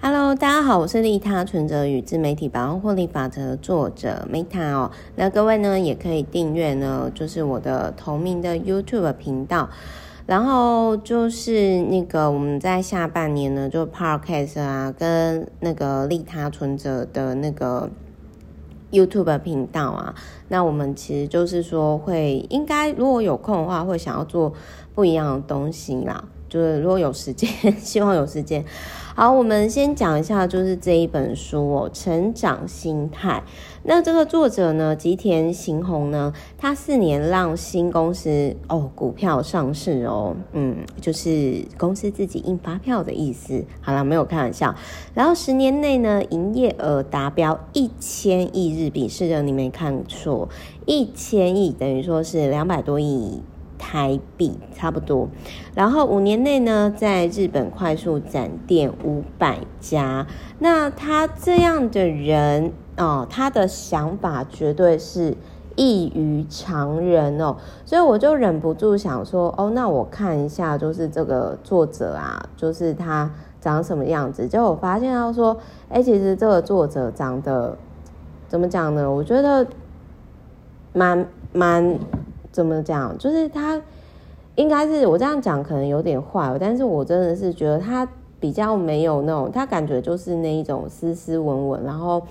Hello，大家好，我是利他存折与自媒体百万获利法则作者 Meta 哦。那各位呢，也可以订阅呢，就是我的同名的 YouTube 频道。然后就是那个我们在下半年呢，就 Podcast 啊，跟那个利他存折的那个 YouTube 频道啊，那我们其实就是说会应该如果有空的话，会想要做不一样的东西啦。就是如果有时间，希望有时间。好，我们先讲一下，就是这一本书哦，《成长心态》。那这个作者呢，吉田行宏呢，他四年让新公司哦股票上市哦，嗯，就是公司自己印发票的意思。好了，没有开玩笑。然后十年内呢，营业额达标一千亿日币，是的，你没看错，一千亿等于说是两百多亿。台币差不多，然后五年内呢，在日本快速展店五百家。那他这样的人哦，他的想法绝对是异于常人哦，所以我就忍不住想说，哦，那我看一下，就是这个作者啊，就是他长什么样子。结果我发现到说，哎，其实这个作者长得怎么讲呢？我觉得蛮蛮。怎么讲？就是他应该是我这样讲，可能有点坏，但是我真的是觉得他比较没有那种，他感觉就是那一种斯斯文文，然后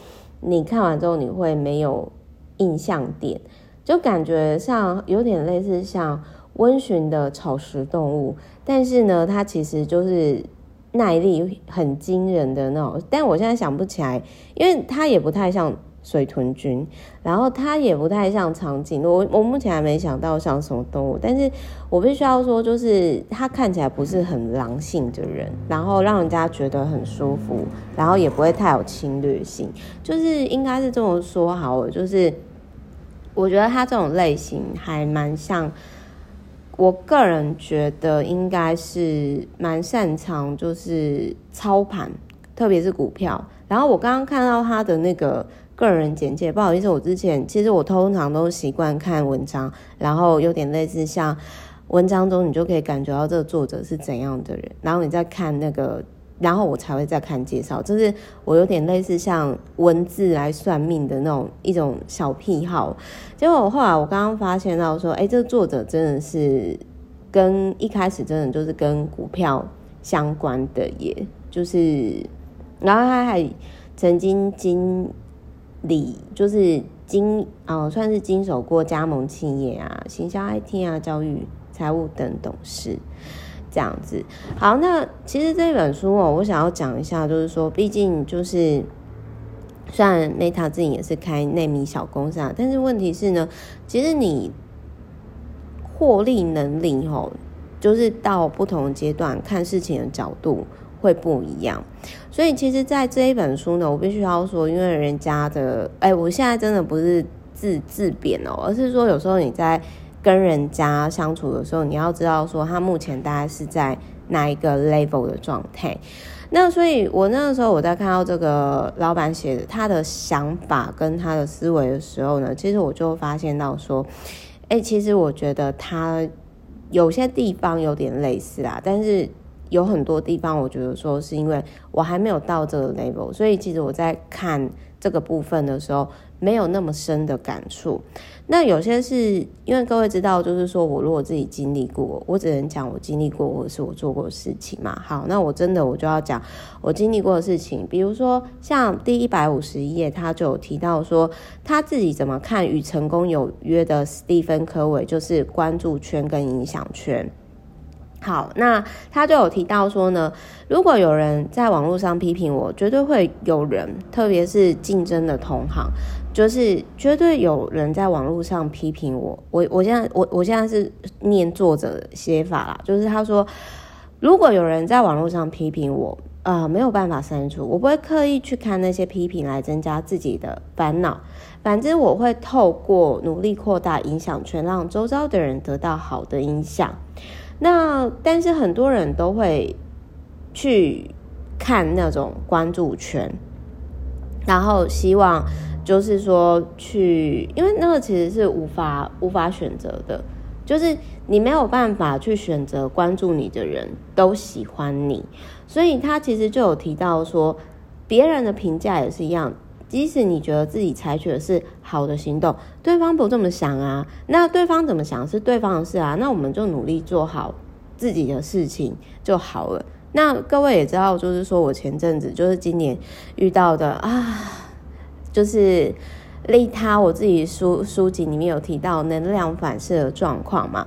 你看完之后你会没有印象点，就感觉像有点类似像温驯的草食动物，但是呢，他其实就是耐力很惊人的那种，但我现在想不起来，因为他也不太像。水豚君，然后它也不太像长颈鹿，我我目前还没想到像什么动物，但是我必须要说，就是它看起来不是很狼性的人，然后让人家觉得很舒服，然后也不会太有侵略性，就是应该是这么说好了，就是我觉得他这种类型还蛮像，我个人觉得应该是蛮擅长就是操盘，特别是股票，然后我刚刚看到他的那个。个人简介，不好意思，我之前其实我通常都习惯看文章，然后有点类似像文章中你就可以感觉到这个作者是怎样的人，然后你再看那个，然后我才会再看介绍，就是我有点类似像文字来算命的那种一种小癖好。结果后来我刚刚发现到说，哎，这个作者真的是跟一开始真的就是跟股票相关的耶，就是，然后他还曾经经。里就是经哦，算是经手过加盟企业啊、行销 IT 啊、教育、财务等董事这样子。好，那其实这本书哦，我想要讲一下，就是说，毕竟就是虽然 Meta 自己也是开内米小公司啊，但是问题是呢，其实你获利能力哦，就是到不同阶段看事情的角度。会不一样，所以其实，在这一本书呢，我必须要说，因为人家的，哎，我现在真的不是自自贬哦，而是说，有时候你在跟人家相处的时候，你要知道说，他目前大概是在哪一个 level 的状态。那所以，我那个时候我在看到这个老板写的他的想法跟他的思维的时候呢，其实我就发现到说，哎，其实我觉得他有些地方有点类似啦，但是。有很多地方，我觉得说是因为我还没有到这个 level，所以其实我在看这个部分的时候，没有那么深的感触。那有些是因为各位知道，就是说我如果自己经历过，我只能讲我经历过或者是我做过的事情嘛。好，那我真的我就要讲我经历过的事情，比如说像第一百五十页，他就有提到说他自己怎么看与成功有约的史蒂芬科维，就是关注圈跟影响圈。好，那他就有提到说呢，如果有人在网络上批评我，绝对会有人，特别是竞争的同行，就是绝对有人在网络上批评我。我我现在我我现在是念作者写法啦，就是他说，如果有人在网络上批评我，啊、呃，没有办法删除，我不会刻意去看那些批评来增加自己的烦恼，反之我会透过努力扩大影响圈，让周遭的人得到好的影响。那但是很多人都会去看那种关注圈，然后希望就是说去，因为那个其实是无法无法选择的，就是你没有办法去选择关注你的人都喜欢你，所以他其实就有提到说，别人的评价也是一样。即使你觉得自己采取的是好的行动，对方不这么想啊，那对方怎么想是对方的事啊，那我们就努力做好自己的事情就好了。那各位也知道，就是说我前阵子就是今年遇到的啊，就是利他，我自己书书籍里面有提到能量反射的状况嘛。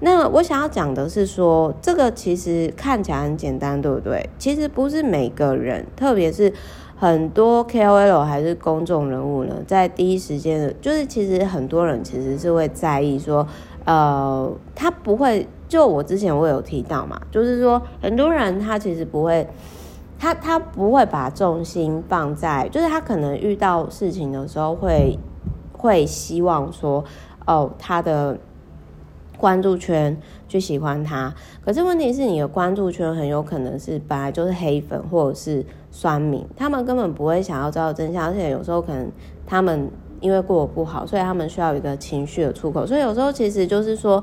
那我想要讲的是说，这个其实看起来很简单，对不对？其实不是每个人，特别是。很多 KOL 还是公众人物呢，在第一时间的，就是其实很多人其实是会在意说，呃，他不会，就我之前我有提到嘛，就是说很多人他其实不会，他他不会把重心放在，就是他可能遇到事情的时候会会希望说，哦，他的。关注圈去喜欢他，可是问题是你的关注圈很有可能是本来就是黑粉或者是酸民，他们根本不会想要知道真相，而且有时候可能他们因为过得不好，所以他们需要一个情绪的出口，所以有时候其实就是说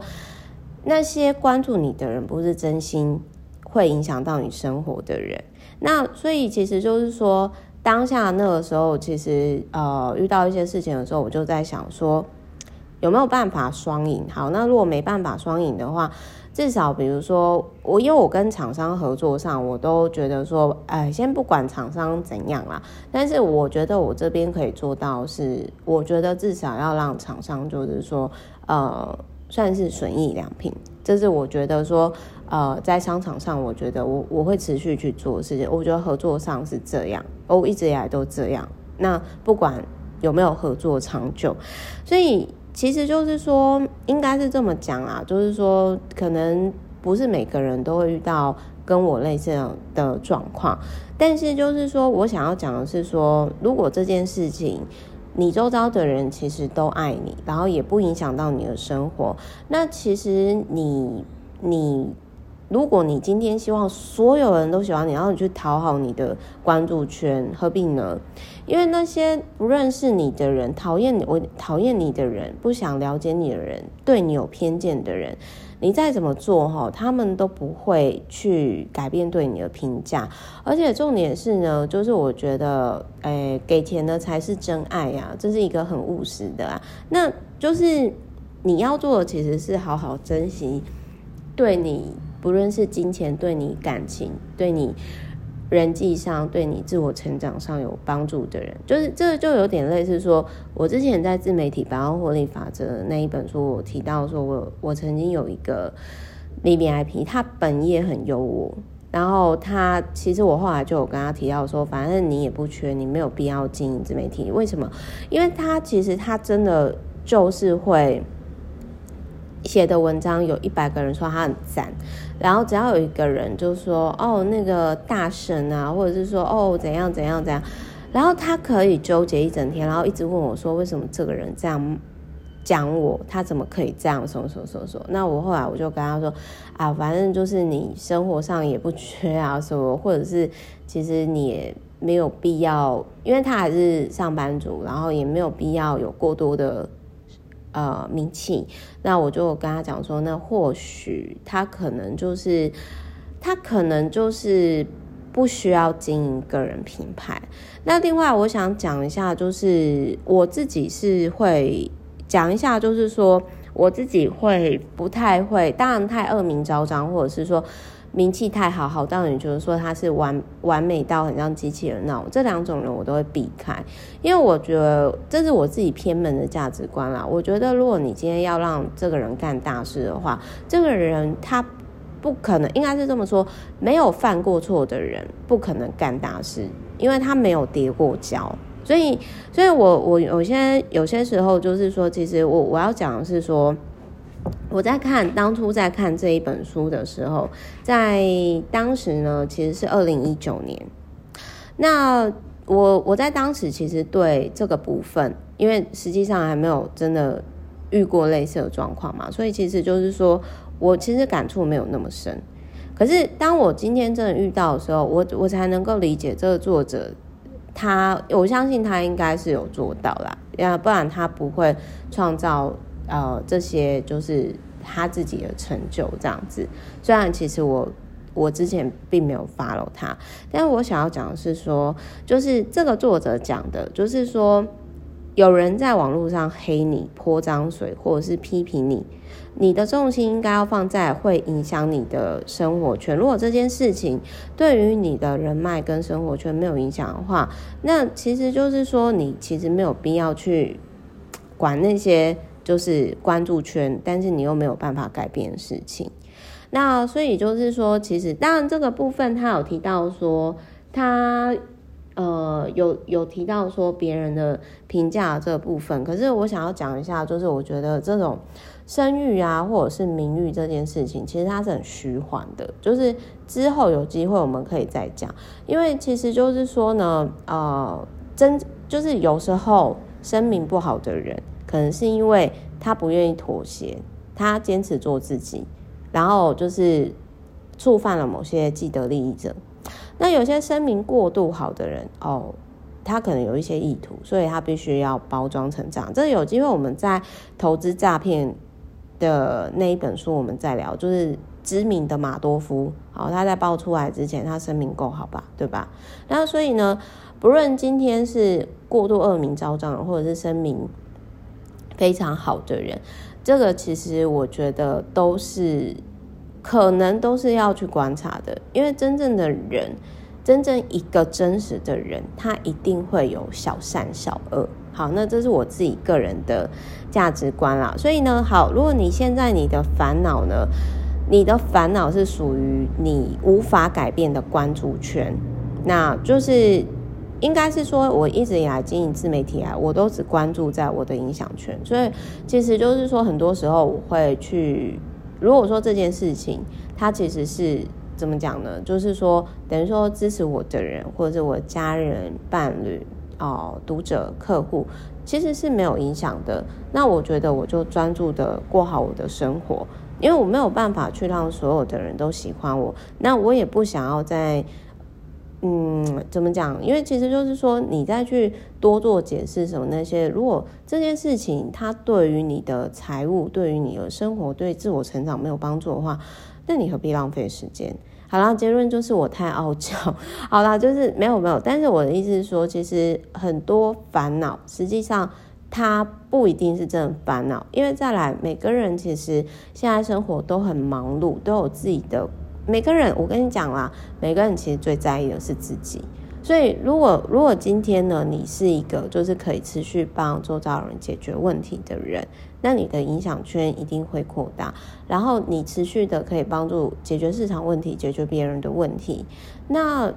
那些关注你的人不是真心会影响到你生活的人，那所以其实就是说当下那个时候，其实呃遇到一些事情的时候，我就在想说。有没有办法双赢？好，那如果没办法双赢的话，至少比如说我，因为我跟厂商合作上，我都觉得说，哎，先不管厂商怎样啦，但是我觉得我这边可以做到是，我觉得至少要让厂商就是说，呃，算是损益两平，这是我觉得说，呃，在商场上，我觉得我我会持续去做事情。我觉得合作上是这样，我一直以来都这样。那不管有没有合作长久，所以。其实就是说，应该是这么讲啊，就是说，可能不是每个人都会遇到跟我类似的状况，但是就是说我想要讲的是说，如果这件事情你周遭的人其实都爱你，然后也不影响到你的生活，那其实你你。如果你今天希望所有人都喜欢你，然后你去讨好你的关注圈，何必呢？因为那些不认识你的人、讨厌你、我讨厌你的人、不想了解你的人、对你有偏见的人，你再怎么做哈，他们都不会去改变对你的评价。而且重点是呢，就是我觉得，诶，给钱的才是真爱呀，这是一个很务实的啊。那就是你要做的，其实是好好珍惜对你。不论是金钱对你感情、对你人际上、对你自我成长上有帮助的人，就是这就有点类似说，我之前在自媒体百万获利法则那一本书，我提到说我我曾经有一个 VVIP，他本业很优渥，然后他其实我后来就有跟他提到说，反正你也不缺，你没有必要经营自媒体，为什么？因为他其实他真的就是会。写的文章有一百个人说他很赞，然后只要有一个人就说哦那个大神啊，或者是说哦怎样怎样怎样，然后他可以纠结一整天，然后一直问我说为什么这个人这样讲我，他怎么可以这样什么什么什么？那我后来我就跟他说啊，反正就是你生活上也不缺啊什么，或者是其实你也没有必要，因为他还是上班族，然后也没有必要有过多的。呃，名气，那我就跟他讲说，那或许他可能就是，他可能就是不需要经营个人品牌。那另外，我想讲一下，就是我自己是会讲一下，就是说我自己会不太会，当然太恶名昭彰，或者是说。名气太好，好到你觉得说他是完完美到很像机器人那种，这两种人我都会避开，因为我觉得这是我自己偏门的价值观啦。我觉得如果你今天要让这个人干大事的话，这个人他不可能，应该是这么说，没有犯过错的人不可能干大事，因为他没有跌过跤。所以，所以我我有些有些时候就是说，其实我我要讲的是说。我在看当初在看这一本书的时候，在当时呢，其实是二零一九年。那我我在当时其实对这个部分，因为实际上还没有真的遇过类似的状况嘛，所以其实就是说我其实感触没有那么深。可是当我今天真的遇到的时候，我我才能够理解这个作者他，我相信他应该是有做到啦，要不然他不会创造。呃，这些就是他自己的成就这样子。虽然其实我我之前并没有 follow 他，但我想要讲的是说，就是这个作者讲的，就是说有人在网络上黑你、泼脏水，或者是批评你。你的重心应该要放在会影响你的生活圈。如果这件事情对于你的人脉跟生活圈没有影响的话，那其实就是说你其实没有必要去管那些就是关注圈，但是你又没有办法改变事情。那所以就是说，其实当然这个部分他有提到说他。呃，有有提到说别人的评价这部分，可是我想要讲一下，就是我觉得这种声誉啊，或者是名誉这件事情，其实它是很虚幻的。就是之后有机会我们可以再讲，因为其实就是说呢，呃，真就是有时候声名不好的人，可能是因为他不愿意妥协，他坚持做自己，然后就是触犯了某些既得利益者。那有些声明过度好的人哦，他可能有一些意图，所以他必须要包装成这样。这有机会我们在投资诈骗的那一本书我们再聊，就是知名的马多夫，好，他在爆出来之前，他声明够好吧，对吧？那所以呢，不论今天是过度恶名昭彰，或者是声明非常好的人，这个其实我觉得都是。可能都是要去观察的，因为真正的人，真正一个真实的人，他一定会有小善小恶。好，那这是我自己个人的价值观啦。所以呢，好，如果你现在你的烦恼呢，你的烦恼是属于你无法改变的关注圈，那就是应该是说，我一直以来经营自媒体啊，我都只关注在我的影响圈，所以其实就是说，很多时候我会去。如果说这件事情，它其实是怎么讲呢？就是说，等于说支持我的人，或者是我家人、伴侣、哦、读者、客户，其实是没有影响的。那我觉得我就专注的过好我的生活，因为我没有办法去让所有的人都喜欢我。那我也不想要在。嗯，怎么讲？因为其实就是说，你再去多做解释什么那些，如果这件事情它对于你的财务、对于你的生活、对自我成长没有帮助的话，那你何必浪费时间？好了，结论就是我太傲娇。好了，就是没有没有，但是我的意思是说，其实很多烦恼，实际上它不一定是真的烦恼，因为再来，每个人其实现在生活都很忙碌，都有自己的。每个人，我跟你讲啦，每个人其实最在意的是自己。所以，如果如果今天呢，你是一个就是可以持续帮周遭人解决问题的人，那你的影响圈一定会扩大。然后，你持续的可以帮助解决市场问题，解决别人的问题，那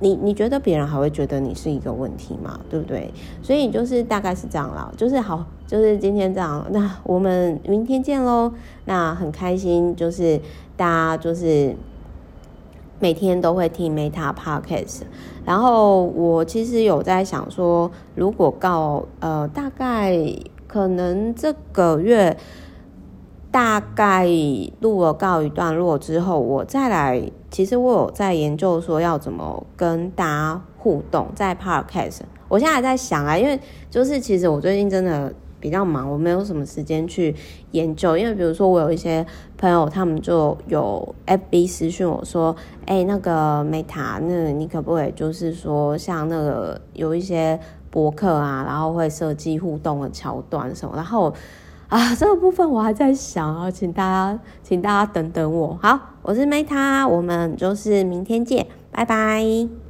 你你觉得别人还会觉得你是一个问题吗？对不对？所以就是大概是这样啦，就是好，就是今天这样。那我们明天见喽。那很开心，就是大家就是。每天都会听 Meta Podcast，然后我其实有在想说，如果告呃大概可能这个月大概录了告一段落之后，我再来，其实我有在研究说要怎么跟大家互动在 Podcast，我现在还在想啊，因为就是其实我最近真的。比较忙，我没有什么时间去研究。因为比如说，我有一些朋友，他们就有 FB 私讯我说：“哎、那个 Meta，那你可不可以就是说，像那个有一些博客啊，然后会设计互动的桥段什么？”然后啊，这个部分我还在想啊，请大家，请大家等等我。好，我是 Meta，我们就是明天见，拜拜。